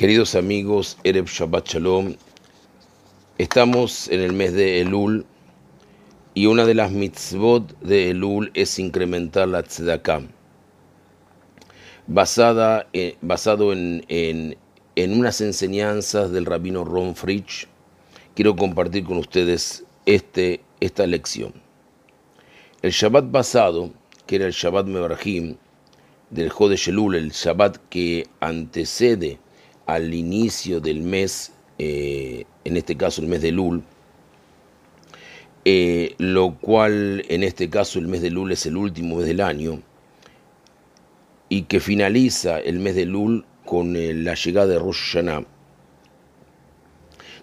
Queridos amigos, Erev Shabbat Shalom, estamos en el mes de Elul y una de las mitzvot de Elul es incrementar la tzedakah. Basada, basado en, en, en, unas enseñanzas del rabino Ron Fritsch, quiero compartir con ustedes este, esta lección. El Shabbat pasado, que era el Shabbat Mebarjim, del Jode Elul, el Shabbat que antecede al inicio del mes, eh, en este caso el mes de Lul, eh, lo cual en este caso el mes de Lul es el último mes del año, y que finaliza el mes de Lul con eh, la llegada de Rosh Hashanah,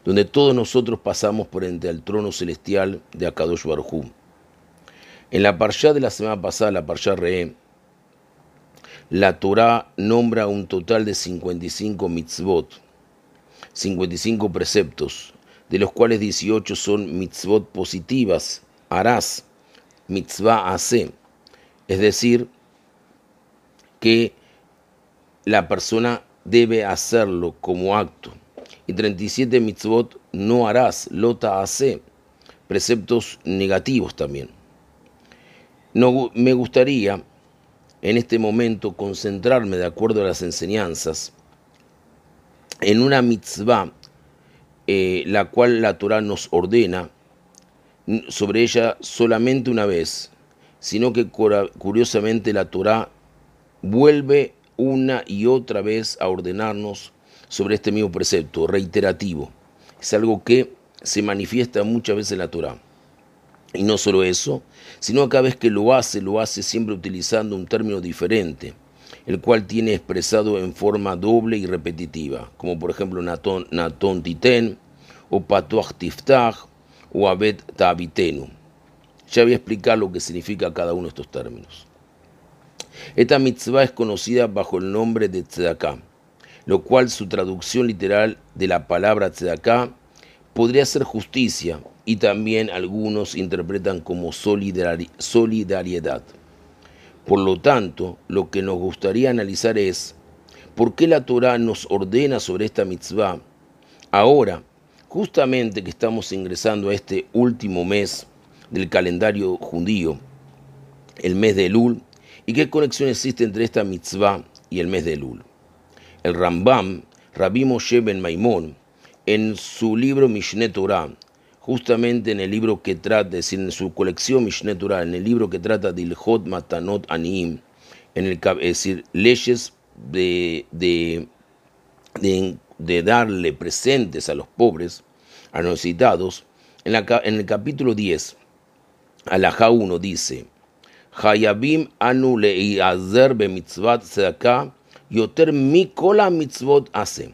donde todos nosotros pasamos por entre el trono celestial de Akadosh Baruj En la parsha de la semana pasada, la parsha Re'e, la Torah nombra un total de 55 mitzvot, 55 preceptos, de los cuales 18 son mitzvot positivas, harás, mitzvah hace, es decir, que la persona debe hacerlo como acto. Y 37 mitzvot no harás, lota hace, preceptos negativos también. No, me gustaría en este momento concentrarme de acuerdo a las enseñanzas en una mitzvah, eh, la cual la Torah nos ordena sobre ella solamente una vez, sino que curiosamente la Torah vuelve una y otra vez a ordenarnos sobre este mismo precepto, reiterativo. Es algo que se manifiesta muchas veces en la Torah. Y no solo eso, sino cada vez que lo hace, lo hace siempre utilizando un término diferente, el cual tiene expresado en forma doble y repetitiva, como por ejemplo naton, naton titen, o patuach tiftach, o abet tabitenu. Ya voy a explicar lo que significa cada uno de estos términos. Esta mitzvah es conocida bajo el nombre de tzedakah, lo cual su traducción literal de la palabra tzedakah podría ser justicia y también algunos interpretan como solidaridad. Por lo tanto, lo que nos gustaría analizar es por qué la Torah nos ordena sobre esta mitzvah ahora, justamente que estamos ingresando a este último mes del calendario judío, el mes de Elul, y qué conexión existe entre esta mitzvah y el mes de Elul. El Rambam, Rabbi Moshe ben Maimón, en su libro Mishneh Torah, justamente en el libro que trata, es decir, en su colección Mishneh en el libro que trata de Ilhot Matanot Aniim, en el, es decir, leyes de, de, de, darle presentes a los pobres, a los necesitados, en, la, en el capítulo 10, Alajá 1 dice, Hayabim anu le'iazer be mitzvat tzedakah yoter mikola mitzvot hace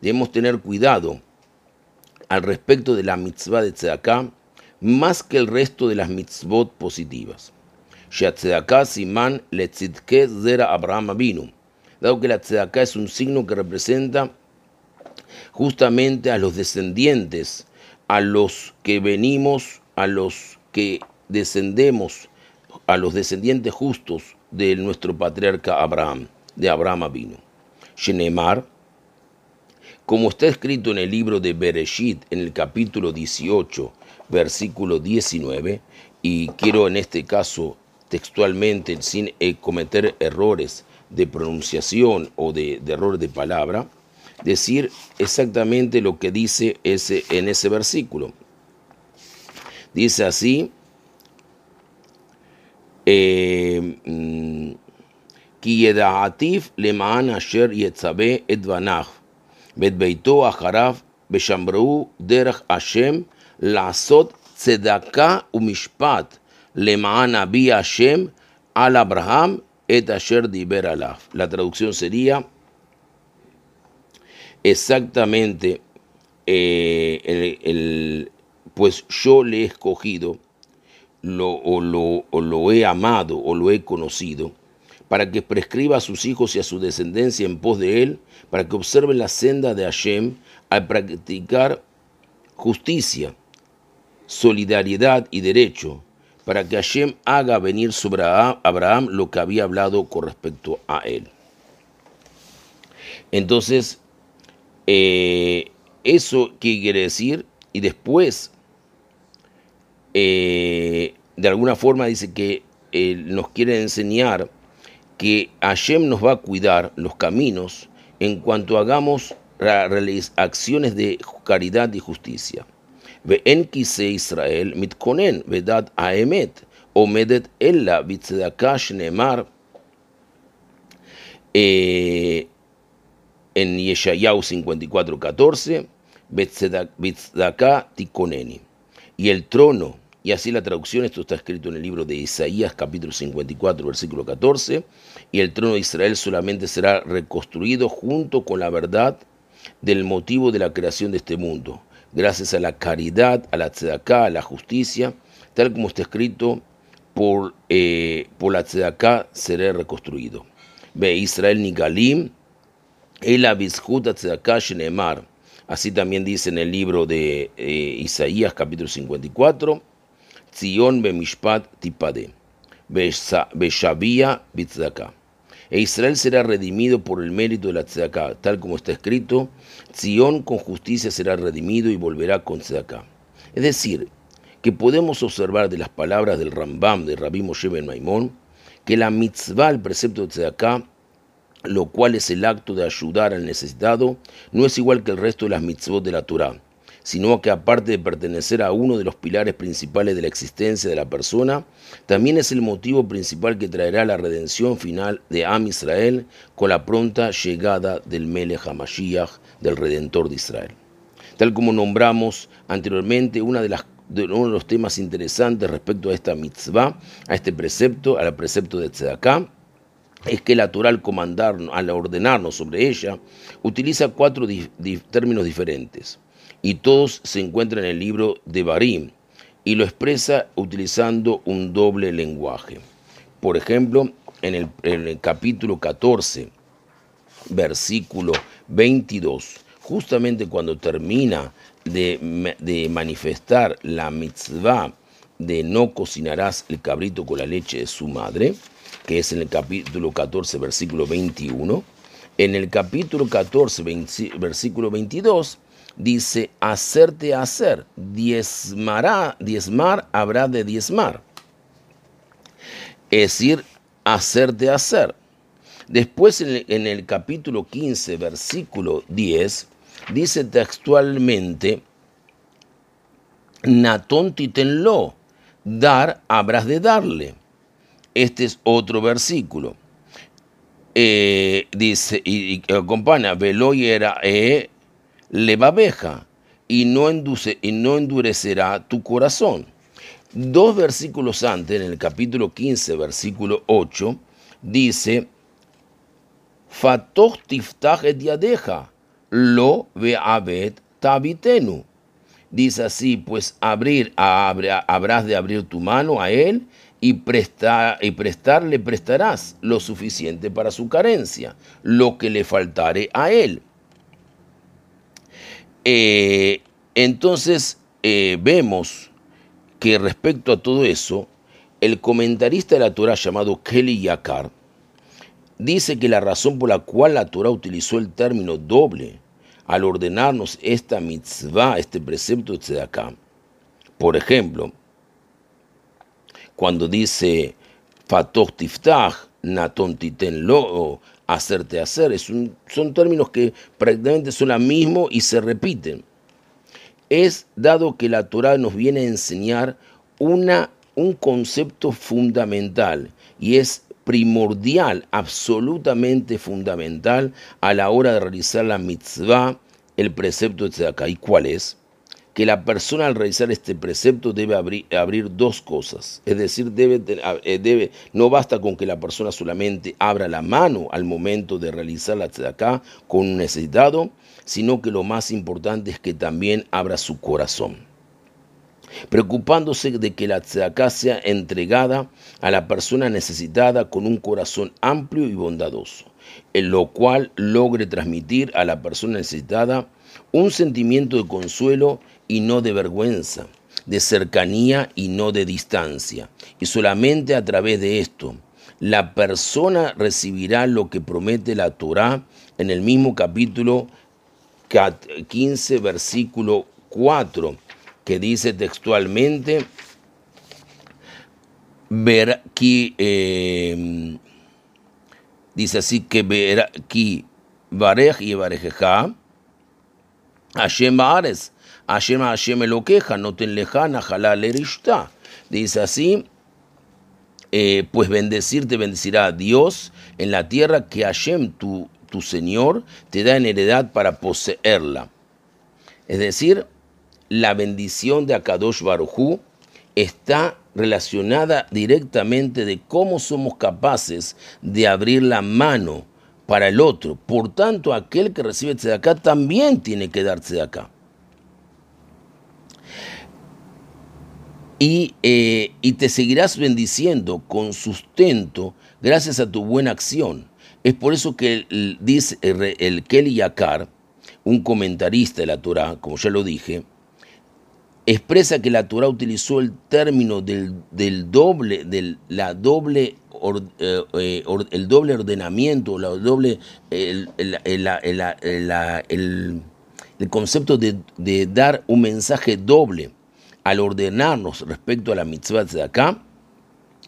debemos tener cuidado al respecto de la mitzvah de Tzedaká más que el resto de las mitzvot positivas. siman zera Abraham vino, dado que la Tzedaká es un signo que representa justamente a los descendientes, a los que venimos, a los que descendemos, a los descendientes justos de nuestro patriarca Abraham, de Abraham vino. Shenemar, como está escrito en el libro de Bereshit, en el capítulo 18, versículo 19, y quiero en este caso textualmente, sin eh, cometer errores de pronunciación o de, error de palabra, decir exactamente lo que dice ese, en ese versículo. Dice así, eh, mm, Ki le asher yetzabe et Betbeito Ajaraf Beshambrou Derach Hashem Lazot Tzedaka Umishpat Lemaan Abi Hashem Al Abraham Et Asher Diber La traducción sería exactamente eh, el, el, pues yo le he escogido lo, o, lo, o lo he amado o lo he conocido para que prescriba a sus hijos y a su descendencia en pos de él para que observen la senda de Hashem al practicar justicia, solidaridad y derecho, para que Hashem haga venir sobre Abraham lo que había hablado con respecto a él. Entonces, Eh, ¿Eso qué quiere decir? Y después, eh, de alguna forma dice que nos quiere enseñar que Hashem nos va a cuidar los caminos en cuanto hagamos acciones de caridad y justicia. ואין כיסא ישראל מתכונן בדת האמת, עומדת אלא בצדקה שנאמר eh, en Yeshayahu 54:14, Betzedaka tikoneni. Y el trono, y así la traducción, esto está escrito en el libro de Isaías capítulo 54 versículo 14, y el trono de Israel solamente será reconstruido junto con la verdad del motivo de la creación de este mundo, gracias a la caridad, a la tzedaká, a la justicia, tal como está escrito, por, eh, por la tzedaká será reconstruido. Ve Israel Nigalim, el abizhut tzedaká shenemar. Así también dice en el libro de eh, Isaías capítulo 54, Shavia bitzedaká e Israel será redimido por el mérito de la tzedaká, tal como está escrito, Zion con justicia será redimido y volverá con tzedaká. Es decir, que podemos observar de las palabras del Rambam de Rabbi Moshe Ben Maimón que la mitzvah, el precepto de tzedaká, lo cual es el acto de ayudar al necesitado, no es igual que el resto de las mitzvot de la Torah sino que aparte de pertenecer a uno de los pilares principales de la existencia de la persona, también es el motivo principal que traerá la redención final de Am Israel con la pronta llegada del Melech HaMashiach, del Redentor de Israel. Tal como nombramos anteriormente, uno de los temas interesantes respecto a esta mitzvah, a este precepto, al precepto de Tzedaká, es que la Torah al comandarnos, al ordenarnos sobre ella, utiliza cuatro términos diferentes y todos se encuentran en el libro de Barim y lo expresa utilizando un doble lenguaje. Por ejemplo, en el, capítulo 14, versículo 22, justamente cuando termina de, manifestar la mitzvah de no cocinarás el cabrito con la leche de su madre, que es en el capítulo 14, versículo 21, en el capítulo 14, versículo 22, dice hacerte hacer, diezmará, diezmar habrá de diezmar. Es decir, hacerte hacer. Después en el, capítulo 15, versículo 10, dice textualmente, Natón titenlo, dar habrás de darle. Este es otro versículo. Eh, dice, y, acompaña, velo y era, eh, levabeja y no, y no endurecerá tu corazón. Dos versículos antes, en el capítulo 15, versículo 8, dice, Fatoch tiftach lo ve'abet tabitenu. Dice así, pues abrir, habrás de abrir tu mano a él y, prestar, y prestarle prestarás lo suficiente para su carencia, lo que le faltare a él. Eh, entonces eh, vemos que respecto a todo eso, el comentarista de la Torah llamado Kelly Yakar dice que la razón por la cual la Torah utilizó el término doble al ordenarnos esta mitzvah, este precepto de acá, por ejemplo, cuando dice Fatoch tiftach, naton titen lo, hacerte hacer. Es son términos que prácticamente son la mismo y se repiten. Es dado que la Torah nos viene a enseñar una, un concepto fundamental y es primordial, absolutamente fundamental a la hora de realizar la mitzvah, el precepto de acá. ¿Y cuál es? Que la persona al realizar este precepto debe abrir, dos cosas. Es decir, debe, eh, debe, no basta con que la persona solamente abra la mano al momento de realizar la tzedakah con un necesitado, sino que lo más importante es que también abra su corazón. Preocupándose de que la tzedakah sea entregada a la persona necesitada con un corazón amplio y bondadoso, en lo cual logre transmitir a la persona necesitada un sentimiento de consuelo y no de vergüenza, de cercanía y no de distancia. Y solamente a través de esto, la persona recibirá lo que promete la Torá en el mismo capítulo 15, versículo 4, que dice textualmente, ver, eh, dice así que ver, ki barej y barejeja, Hashem Baares, Hashem Hashem Eloqueja, no ten lejana, jalal erishta. Dice así, eh, pues bendecirte bendecirá Dios en la tierra que Hashem, tu, tu Señor, te da en heredad para poseerla. Es decir, la bendición de Akadosh Barujú está relacionada directamente de cómo somos capaces de abrir la mano para el otro. Por tanto, aquel que recibe acá también tiene que darse de acá. Y, eh, y, te seguirás bendiciendo con sustento gracias a tu buena acción. Es por eso que dice el, Kelly Yakar, un comentarista de la Torah, como ya lo dije, expresa que la Torah utilizó el término del, doble, la doble eh, eh, el doble ordenamiento, la doble, el, concepto de, dar un mensaje doble al ordenarnos respecto a la mitzvah de acá,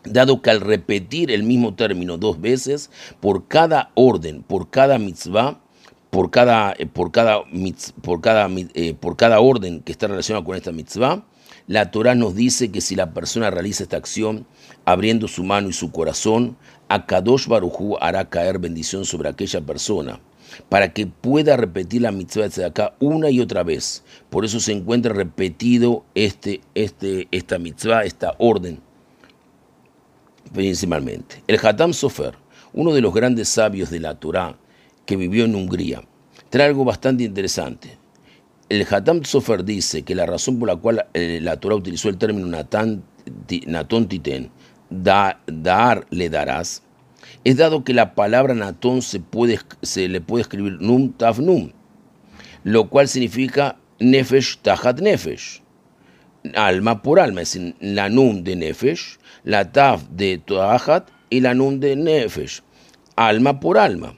dado que al repetir el mismo término dos veces, por cada orden, por cada mitzvah, por cada, eh, por cada, por cada, por cada orden que está relacionado con esta mitzvah, la Torah nos dice que si la persona realiza esta acción abriendo su mano y su corazón, Akadosh Barujú hará caer bendición sobre aquella persona para que pueda repetir la mitzvah de acá una y otra vez. Por eso se encuentra repetido este, este, esta mitzvah, esta orden, principalmente. El Hatam Sofer, uno de los grandes sabios de la Torah que vivió en Hungría, trae algo bastante interesante el Hatam Sofer dice que la razón por la cual eh, la Torah utilizó el término Natán, Natón Titen, dar le darás, es dado que la palabra Natón se, puede, se le puede escribir Num Tav Num, lo cual significa Nefesh Tahat Nefesh, alma por alma, es la Num de Nefesh, la Tav de Tahat y la Num de Nefesh, alma por alma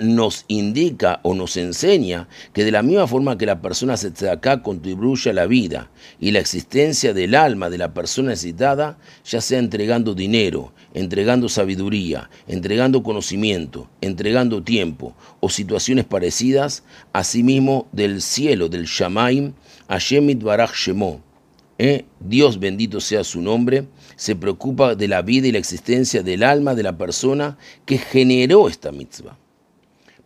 nos indica o nos enseña que de la misma forma que la persona se acá contribuye a la vida y la existencia del alma de la persona necesitada, ya sea entregando dinero, entregando sabiduría, entregando conocimiento, entregando tiempo o situaciones parecidas, asimismo del cielo, del Shamaim, Hashemit Barach Shemo, ¿eh? Dios bendito sea su nombre, se preocupa de la vida y la existencia del alma de la persona que generó esta mitzvah.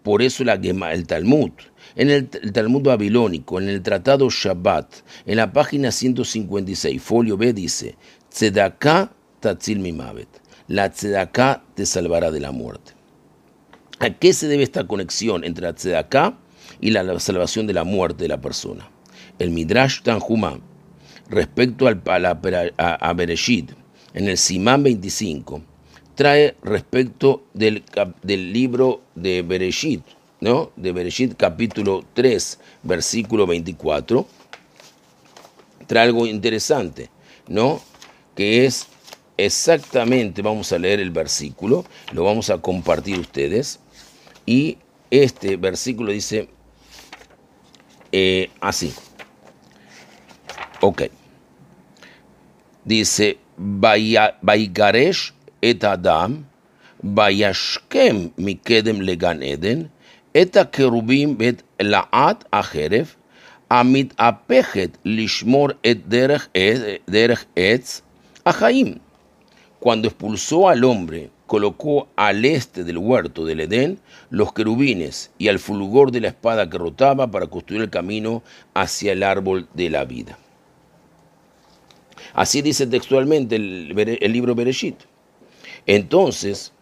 Por eso la el Talmud, en el, Talmud babilónico, en el Tratado Shabbat, en la página 156, folio B, dice, Tzedaká tatzil mimavet. La tzedaká te salvará de la muerte. ¿A qué se debe esta conexión entre la tzedaká y la, salvación de la muerte de la persona? El Midrash Tanjumá, respecto al, a, en el Simán 25, trae respecto del, del libro de Bereshit, ¿no? De Bereshit capítulo 3, versículo 24. Trae algo interesante, ¿no? Que es exactamente, vamos a leer el versículo, lo vamos a compartir ustedes. Y este versículo dice eh, así. Ok. Dice, Baigaresh את האדם, וישכם מקדם לגן עדן, את הקירובים ואת לעת החרב, המתהפכת לשמור את דרך, דרך עץ החיים. Cuando expulsó al hombre, colocó al este del huerto del Edén los querubines y al fulgor de la espada que rotaba para construir el camino hacia el árbol de la vida. Así dice textualmente el, el libro Bereshit. Entonces,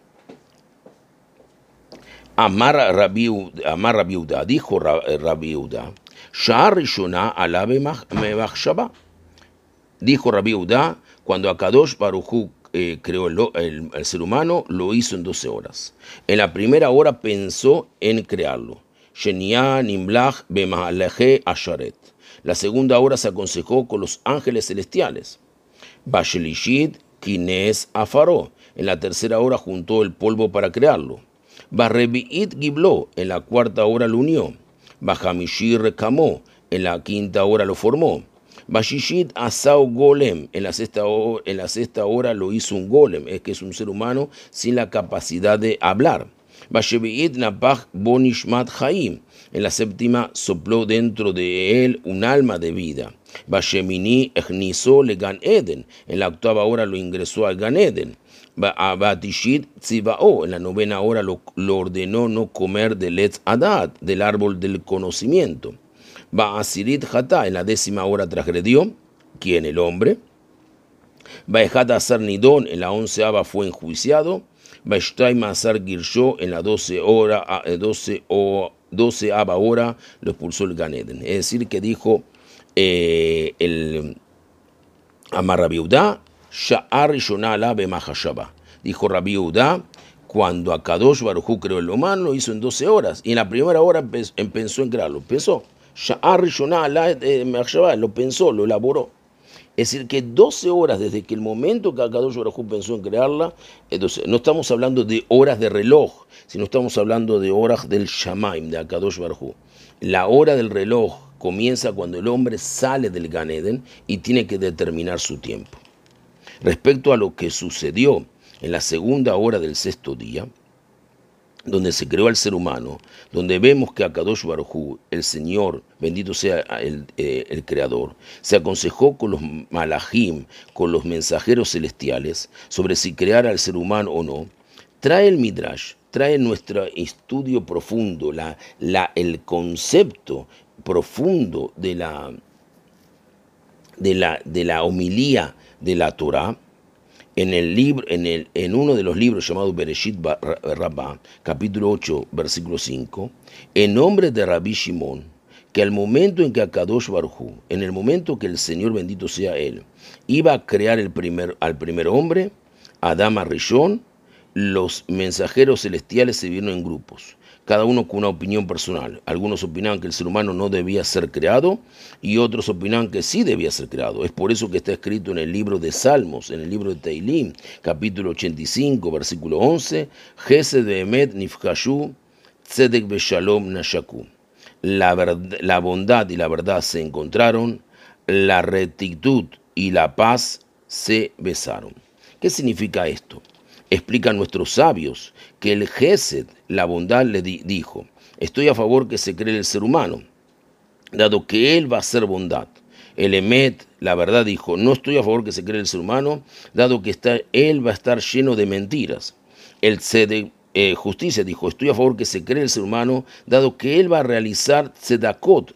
Amar Rabiuda, dijo Rabiuda, Shah alabe Dijo Rabiuda, cuando Akadosh Baruchu eh, creó el, ser humano, lo hizo en 12 horas. En la primera hora pensó en crearlo. La segunda hora se aconsejó con los ángeles celestiales. Bashelishit Kines Afaró. En la tercera hora juntó el polvo para crearlo. Barrebiit Gibló, en la cuarta hora lo unió. Bahamishir Kamó, en la quinta hora lo formó. Bashishit Asau Golem, en la, sexta hora lo hizo un golem, es que es un ser humano sin la capacidad de hablar. Bashevi'it Napach Bonishmat Haim, en la séptima sopló dentro de él un alma de vida. Bashemini Echniso le Gan Eden, en la octava hora lo ingresó al Gan Eden. En la novena hora lo, ordenó no comer del Etz Adad, del árbol del conocimiento. Hata, en la décima hora transgredió, quien el hombre. Baejat Asar Nidón, en la onceava fue enjuiciado. Baeshtai Masar Girsho, en la doce hora, eh, doce o doceava hora lo expulsó el Ganeden. Es decir, que dijo eh, el Amar Sha'ar Mahashaba. Dijo Rabiudá, cuando Akadosh Barujú creó el humano, lo hizo en 12 horas. Y en la primera hora empezó en crearlo. Pensó. Sha'ar Mahashaba, lo pensó, lo elaboró. Es decir, que 12 horas desde que el momento que Akadosh Baruj pensó en crearla, entonces no estamos hablando de horas de reloj, sino estamos hablando de horas del Shamaim, de Akadosh Baruj La hora del reloj comienza cuando el hombre sale del Ganeden y tiene que determinar su tiempo. Respecto a lo que sucedió en la segunda hora del sexto día, donde se creó al ser humano, donde vemos que Akadosh Baruj el Señor, bendito sea el, eh, el, Creador, se aconsejó con los malajim, con los mensajeros celestiales, sobre si crear al ser humano o no, trae el Midrash, trae nuestro estudio profundo, la, la, el concepto profundo de la, de la, de la homilía de la Torah, en, el libro, en, el, en uno de los libros llamados Bereshit Rabbah, capítulo 8, versículo 5, en nombre de Rabbi Shimon, que al momento en que Akadosh Baruj en el momento que el Señor bendito sea Él, iba a crear el primer, al primer hombre, Adama Rishon, los mensajeros celestiales se vieron en grupos cada uno con una opinión personal. Algunos opinaban que el ser humano no debía ser creado y otros opinaban que sí debía ser creado. Es por eso que está escrito en el libro de Salmos, en el libro de Teilim, capítulo 85, versículo 11, Gesed Emet Nifkashu, Tzedek Beshalom Nashaku. La, la bondad y la verdad se encontraron, la rectitud y la paz se besaron. ¿Qué significa esto? Explican nuestros sabios que el Gesed, la bondad, le dijo, estoy a favor que se cree el ser humano, dado que él va a ser bondad. El Emet, la verdad, dijo, no estoy a favor que se cree el ser humano, dado que está, él va a estar lleno de mentiras. El Tzedek, eh, justicia dijo, estoy a favor que se cree el ser humano, dado que él va a realizar tzedakot,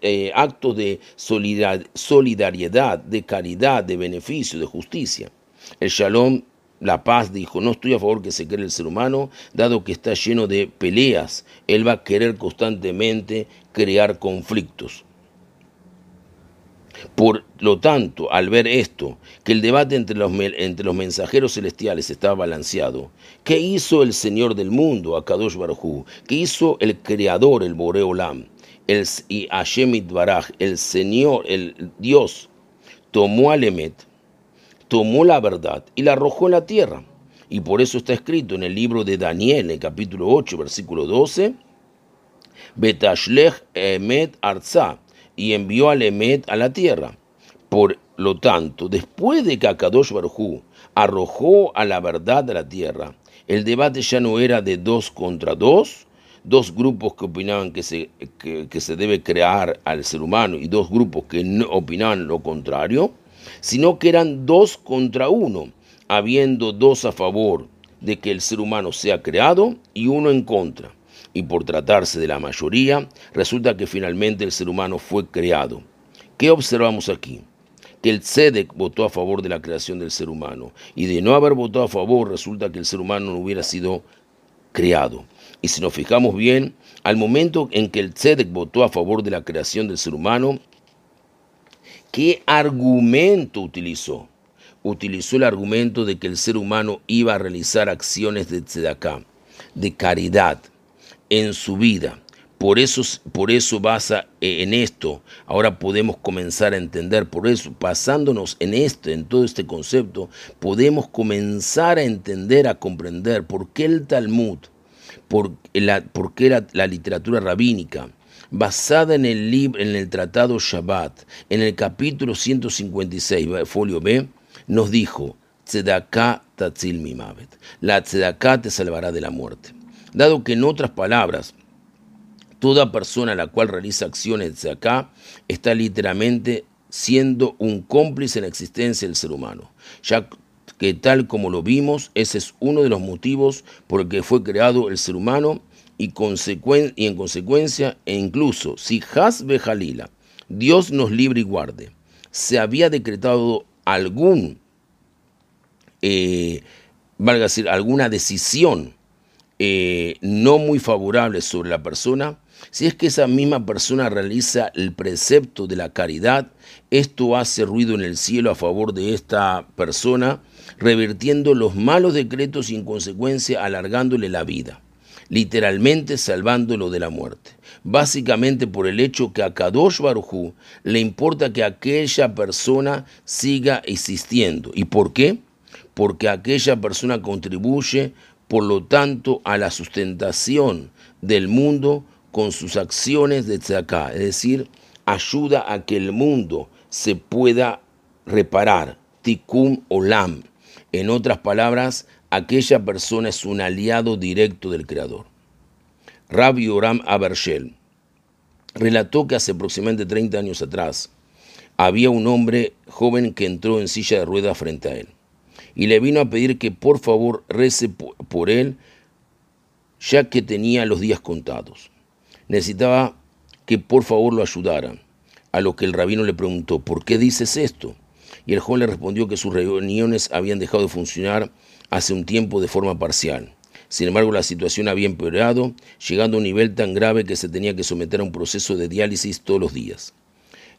eh, actos de solidaridad, de caridad, de beneficio, de justicia. El Shalom la paz dijo, no estoy a favor que se cree el ser humano, dado que está lleno de peleas. Él va a querer constantemente crear conflictos. Por lo tanto, al ver esto, que el debate entre los, entre los mensajeros celestiales estaba balanceado, ¿qué hizo el Señor del mundo, Akadosh Baruj ¿Qué hizo el Creador, el Boreolam? El, y Hashemit Baraj, el Señor, el Dios, tomó al Emet, tomó la verdad y la arrojó en la tierra. Y por eso está escrito en el libro de Daniel, en capítulo 8, versículo 12, Betashlech Emet Arza, y envió al Emet a la tierra. Por lo tanto, después de que Akadosh Baruj arrojó a la verdad a la tierra, el debate ya no era de dos contra dos, dos grupos que opinaban que se, que se debe crear al ser humano y dos grupos que no opinaban lo contrario, sino que eran dos contra uno, habiendo dos a favor de que el ser humano sea creado y uno en contra. Y por tratarse de la mayoría, resulta que finalmente el ser humano fue creado. ¿Qué observamos aquí? Que el Tzedek votó a favor de la creación del ser humano. Y de no haber votado a favor, resulta que el ser humano no hubiera sido creado. Y si nos fijamos bien, al momento en que el Tzedek votó a favor de la creación del ser humano, ¿Qué argumento utilizó? Utilizó el argumento de que el ser humano iba a realizar acciones de tzedakah, de caridad, en su vida. Por eso, por eso basa en esto. Ahora podemos comenzar a entender, por eso, basándonos en esto, en todo este concepto, podemos comenzar a entender, a comprender por qué el Talmud, por, la, por qué la literatura rabínica, basada en el, libro, en el tratado Shabbat, en el capítulo 156, folio B, nos dijo, Tzedaká tatzil mimavet, la tzedaká te salvará de la muerte. Dado que en otras palabras, toda persona la cual realiza acciones de acá está literalmente siendo un cómplice en la existencia del ser humano, ya que tal como lo vimos, ese es uno de los motivos por el que fue creado el ser humano y, y en consecuencia, e incluso si Hasbe Jalila, Dios nos libre y guarde, se había decretado algún, eh, valga decir, alguna decisión eh, no muy favorable sobre la persona, si es que esa misma persona realiza el precepto de la caridad, esto hace ruido en el cielo a favor de esta persona, revirtiendo los malos decretos y en consecuencia alargándole la vida, literalmente salvándolo de la muerte. Básicamente por el hecho que a Kadosh Barujú le importa que aquella persona siga existiendo. ¿Y por qué? Porque aquella persona contribuye, por lo tanto, a la sustentación del mundo con sus acciones de tzedakah, es decir, ayuda a que el mundo se pueda reparar, tikkun olam. En otras palabras, aquella persona es un aliado directo del Creador. Rabbi Oram Abershel relató que hace aproximadamente 30 años atrás había un hombre joven que entró en silla de ruedas frente a él y le vino a pedir que por favor rece por él ya que tenía los días contados necesitaba que por favor lo ayudara. A lo que el rabino le preguntó, ¿por qué dices esto? Y el joven le respondió que sus reuniones habían dejado de funcionar hace un tiempo de forma parcial. Sin embargo, la situación había empeorado, llegando a un nivel tan grave que se tenía que someter a un proceso de diálisis todos los días.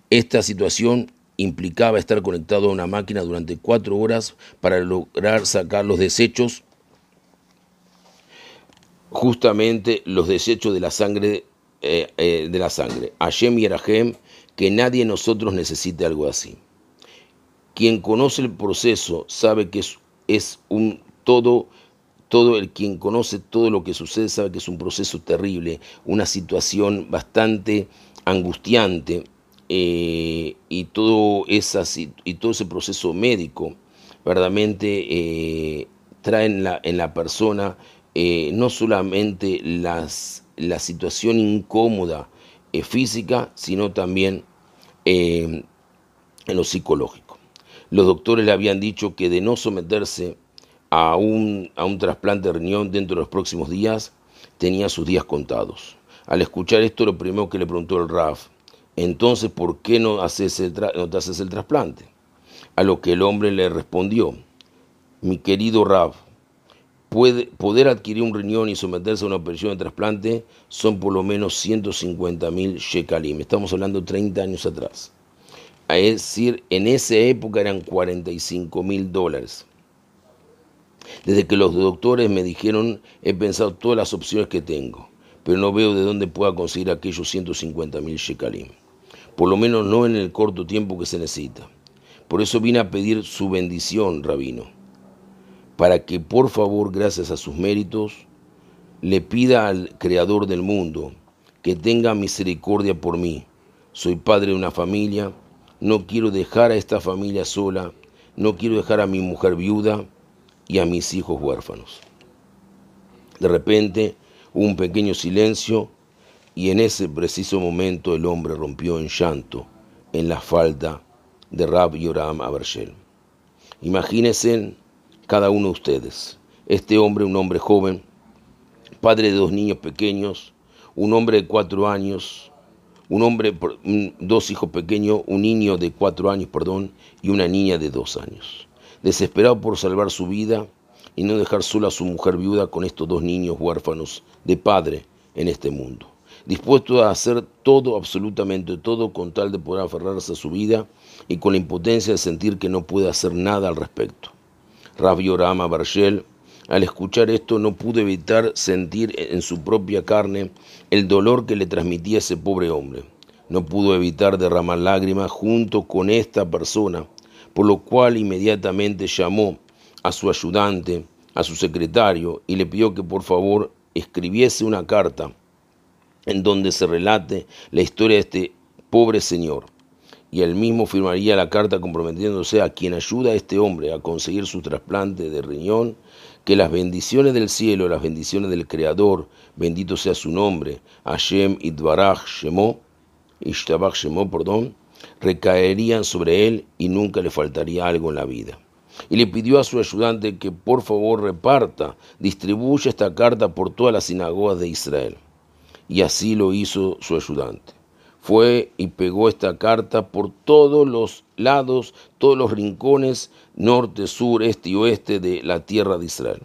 Esta situación implicaba estar conectado a una máquina durante cuatro horas para lograr sacar los desechos, justamente los desechos de la sangre eh, eh, de la sangre. Hashem y Arahem, que nadie de nosotros necesite algo así. Quien conoce el proceso sabe que es, es un todo, todo el quien conoce todo lo que sucede sabe que es un proceso terrible, una situación bastante angustiante eh, y, todo esa, y todo ese proceso médico verdaderamente trae en la, en la persona no solamente las la situación incómoda eh, física, sino también eh, en lo psicológico. Los doctores le habían dicho que de no someterse a un, trasplante de riñón dentro de los próximos días, tenía sus días contados. Al escuchar esto, lo primero que le preguntó el RAF, entonces, ¿por qué no, haces no te haces el trasplante? A lo que el hombre le respondió, mi querido RAF, poder adquirir un riñón y someterse a una operación de trasplante son por lo menos 150 mil shekalim. Estamos hablando 30 años atrás. Es decir, en esa época eran 45 mil dólares. Desde que los doctores me dijeron, he pensado todas las opciones que tengo, pero no veo de dónde pueda conseguir aquellos 150 mil shekalim. Por lo menos no en el corto tiempo que se necesita. Por eso vine a pedir su bendición, rabino para que por favor, gracias a sus méritos, le pida al Creador del mundo que tenga misericordia por mí. Soy padre de una familia, no quiero dejar a esta familia sola, no quiero dejar a mi mujer viuda y a mis hijos huérfanos. De repente un pequeño silencio y en ese preciso momento el hombre rompió en llanto en la falda de Rab Yoram Abershel. Imagínense cada uno de ustedes. Este hombre, un hombre joven, padre de dos niños pequeños, un hombre de cuatro años, un hombre, dos hijos pequeños, un niño de cuatro años, perdón, y una niña de dos años. Desesperado por salvar su vida y no dejar sola a su mujer viuda con estos dos niños huérfanos de padre en este mundo. Dispuesto a hacer todo, absolutamente todo, con tal de poder aferrarse a su vida y con la impotencia de sentir que no puede hacer nada al respecto. Rabbi Orama Barshel, al escuchar esto no pudo evitar sentir en su propia carne el dolor que le transmitía ese pobre hombre. No pudo evitar derramar lágrimas junto con esta persona, por lo cual inmediatamente llamó a su ayudante, a su secretario, y le pidió que por favor escribiese una carta en donde se relate la historia de este pobre señor. Y él mismo firmaría la carta comprometiéndose a quien ayuda a este hombre a conseguir su trasplante de riñón, que las bendiciones del cielo, las bendiciones del Creador, bendito sea su nombre, Hashem Idbarach Shemo, Ishtabach Shemo, perdón, recaerían sobre él y nunca le faltaría algo en la vida. Y le pidió a su ayudante que por favor reparta, distribuya esta carta por todas las sinagogas de Israel. Y así lo hizo su ayudante. Fue y pegó esta carta por todos los lados, todos los rincones, norte, sur, este y oeste de la tierra de Israel.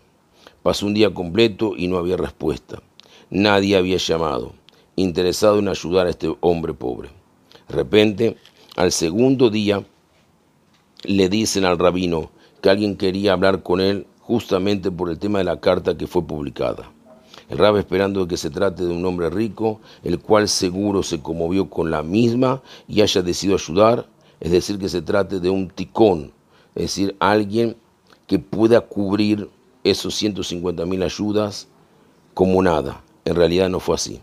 Pasó un día completo y no había respuesta. Nadie había llamado, interesado en ayudar a este hombre pobre. De repente, al segundo día, le dicen al rabino que alguien quería hablar con él justamente por el tema de la carta que fue publicada. El rab esperando que se trate de un hombre rico, el cual seguro se conmovió con la misma y haya decidido ayudar, es decir, que se trate de un ticón, es decir, alguien que pueda cubrir esos 150 mil ayudas como nada. En realidad no fue así.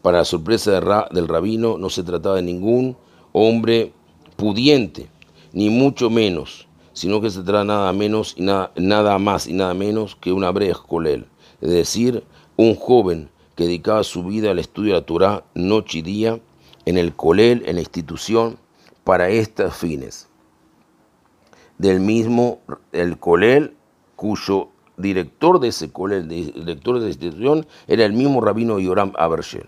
Para la sorpresa del rabino no se trataba de ningún hombre pudiente, ni mucho menos, sino que se trata nada menos y nada, nada más y nada menos que un abrej colel, es decir, un joven que dedicaba su vida al estudio de la Torah noche y día en el colel, en la institución, para estos fines. Del mismo, el colel, cuyo director de ese colel, director de la institución, era el mismo rabino Yoram Abershel.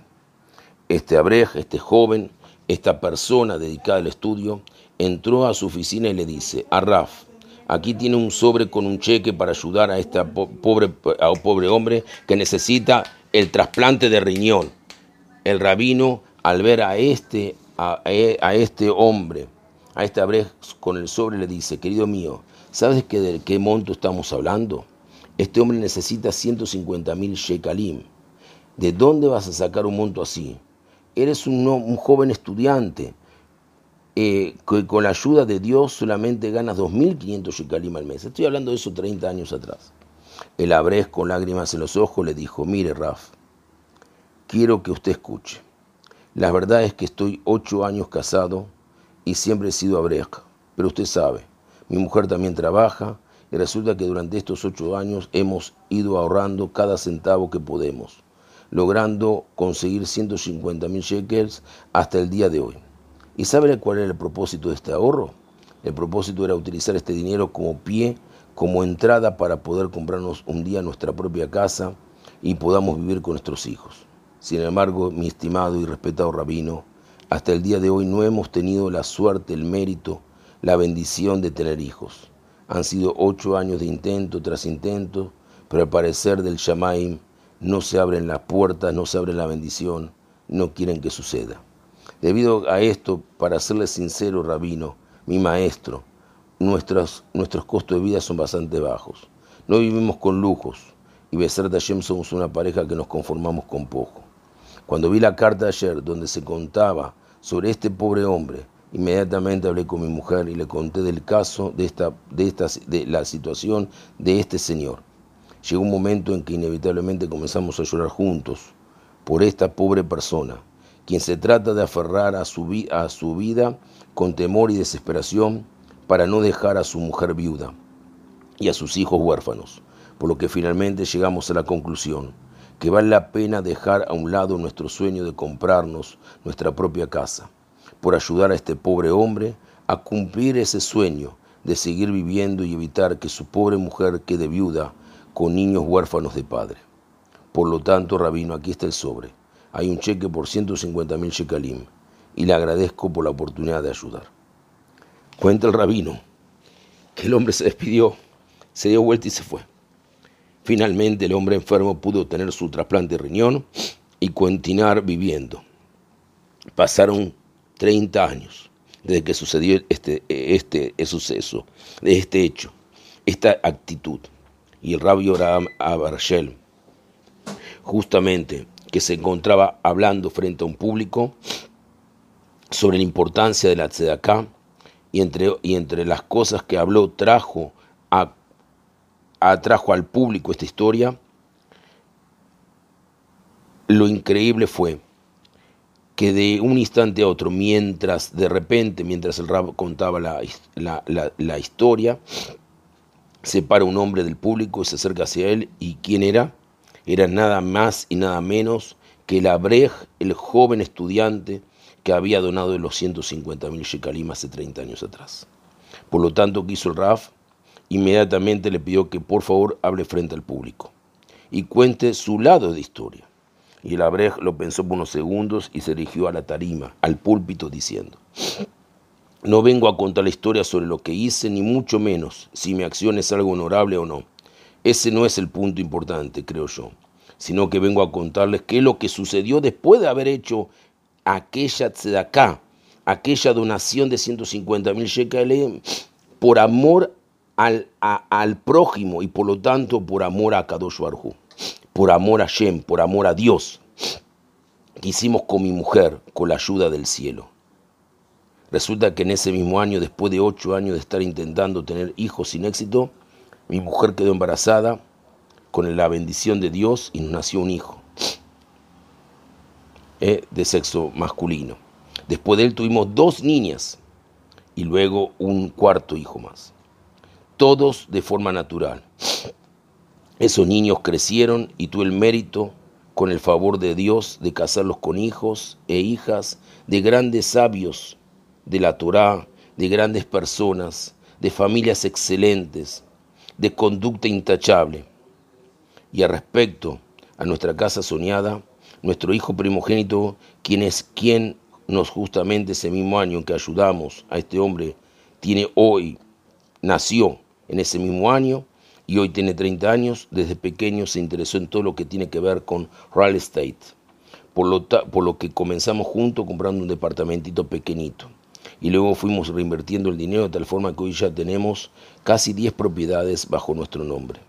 Este abrej, este joven, esta persona dedicada al estudio entró a su oficina y le dice, a Raf, aquí tiene un sobre con un cheque para ayudar a, este pobre, a pobre hombre que necesita el trasplante de riñón. El rabino, al ver a este, a, este hombre, a este abrej con el sobre, le dice, querido mío, ¿sabes que de qué monto estamos hablando? Este hombre necesita 150 mil shekalim. ¿De dónde vas a sacar un monto así? eres un, joven estudiante eh, que con la ayuda de Dios solamente ganas 2.500 shekalim al mes. Estoy hablando de eso 30 años atrás. El abrej con lágrimas en los ojos le dijo, mire Raf, quiero que usted escuche. La verdad es que estoy ocho años casado y siempre he sido abrej, pero usted sabe, mi mujer también trabaja y resulta que durante estos ocho años hemos ido ahorrando cada centavo que podemos logrando conseguir 150 mil shekels hasta el día de hoy. ¿Y sabe cuál era el propósito de este ahorro? El propósito era utilizar este dinero como pie, como entrada para poder comprarnos un día nuestra propia casa y podamos vivir con nuestros hijos. Sin embargo, mi estimado y respetado rabino, hasta el día de hoy no hemos tenido la suerte, el mérito, la bendición de tener hijos. Han sido ocho años de intento tras intento, pero al parecer del Shamaim no se abren las puertas, no se abre la bendición, no quieren que suceda. Debido a esto, para serle sincero, Rabino, mi maestro, nuestros, nuestros costos de vida son bastante bajos. No vivimos con lujos y Besar Hashem somos una pareja que nos conformamos con poco. Cuando vi la carta ayer donde se contaba sobre este pobre hombre, inmediatamente hablé con mi mujer y le conté del caso, de, esta, de, de la situación de este señor llegó un momento en que inevitablemente comenzamos a llorar juntos por esta pobre persona, quien se trata de aferrar a su, a su vida con temor y desesperación para no dejar a su mujer viuda y a sus hijos huérfanos, por lo que finalmente llegamos a la conclusión que vale la pena dejar a un lado nuestro sueño de comprarnos nuestra propia casa, por ayudar a este pobre hombre a cumplir ese sueño de seguir viviendo y evitar que su pobre mujer quede viuda con niños huérfanos de padre. Por lo tanto, rabino, aquí está el sobre. Hay un cheque por 150 mil shekalim y le agradezco por la oportunidad de ayudar. Cuenta el rabino que el hombre se despidió, se dio vuelta y se fue. Finalmente el hombre enfermo pudo tener su trasplante de riñón y continuar viviendo. Pasaron 30 años desde que sucedió este, este suceso, de este hecho, esta actitud y el rabio Abershel, justamente que se encontraba hablando frente a un público sobre la importancia de la tzedaká y entre, y entre las cosas que habló trajo, a, trajo al público esta historia, lo increíble fue que de un instante a otro, mientras de repente, mientras el rab contaba la, la, historia, se para un hombre del público se acerca hacia él. ¿Y quién era? Era nada más y nada menos que el Abrej, el joven estudiante que había donado los 150 mil shekalim hace 30 años atrás. Por lo tanto, ¿qué hizo el Raf? Inmediatamente le pidió que por favor hable frente al público y cuente su lado de historia. Y el Abrej lo pensó por unos segundos y se dirigió a la tarima, al púlpito, diciendo, no vengo a contar la historia sobre lo que hice, ni mucho menos si mi acción es algo honorable o no. Ese no es el punto importante, creo yo, sino que vengo a contarles qué es lo que sucedió después de haber hecho aquella tzedaká, aquella donación de 150 mil shekels por amor al, al, prójimo y por lo tanto por amor a Kadosh Barhu por amor a Shem, por amor a Dios, que hicimos con mi mujer, con la ayuda del cielo. Resulta que en ese mismo año, después de ocho años de estar intentando tener hijos sin éxito, mi mujer quedó embarazada con la bendición de Dios y nos nació un hijo eh, de sexo masculino. Después de él tuvimos dos niñas y luego un cuarto hijo más. Todos de forma natural. Esos niños crecieron y tuve el mérito, con el favor de Dios, de casarlos con hijos e hijas de grandes sabios de la Torá, de grandes personas, de familias excelentes, de conducta intachable. Y a respecto a nuestra casa soñada, nuestro hijo primogénito, quien es quien nos justamente ese mismo año en que ayudamos a este hombre, tiene hoy, nació en ese mismo año, y hoy tiene 30 años, desde pequeño se interesó en todo lo que tiene que ver con real estate, por lo, por lo que comenzamos juntos comprando un departamentito pequeñito y luego fuimos reinvirtiendo el dinero de tal forma que hoy ya tenemos casi 10 propiedades bajo nuestro nombre.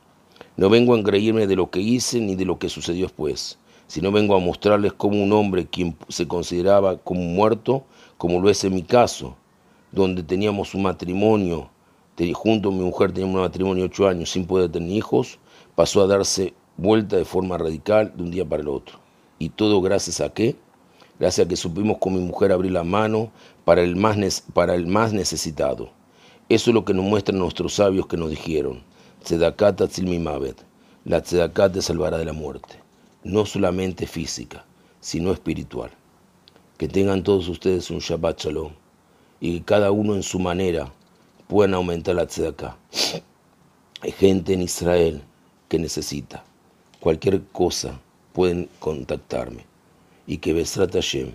No vengo a engreírme de lo que hice ni de lo que sucedió después, sino vengo a mostrarles cómo un hombre quien se consideraba como muerto, como lo es en mi caso, donde teníamos un matrimonio junto a mi mujer teníamos un matrimonio de ocho años sin poder tener hijos, pasó a darse vuelta de forma radical de un día para el otro. ¿Y todo gracias a qué? Gracias a que supimos con mi mujer abrir la mano para el más, para el más necesitado. Eso es lo que nos muestran nuestros sabios que nos dijeron. Tzedakat Mavet. La tzedakat te salvará de la muerte. No solamente física, sino espiritual. Que tengan todos ustedes un Shabbat Shalom y que cada uno en su manera pueden aumentar la tzedakah. Hay gente en Israel que necesita. Cualquier cosa pueden contactarme. Y que Besrat Hashem,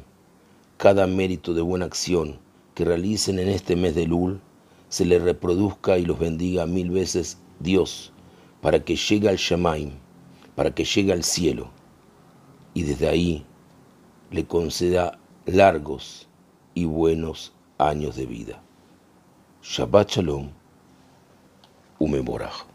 cada mérito de buena acción que realicen en este mes de Lul, se les reproduzca y los bendiga mil veces Dios, para que llegue al Shamaim, para que llegue al cielo, y desde ahí le conceda largos y buenos años de vida. Shabbat Shalom Umeborach.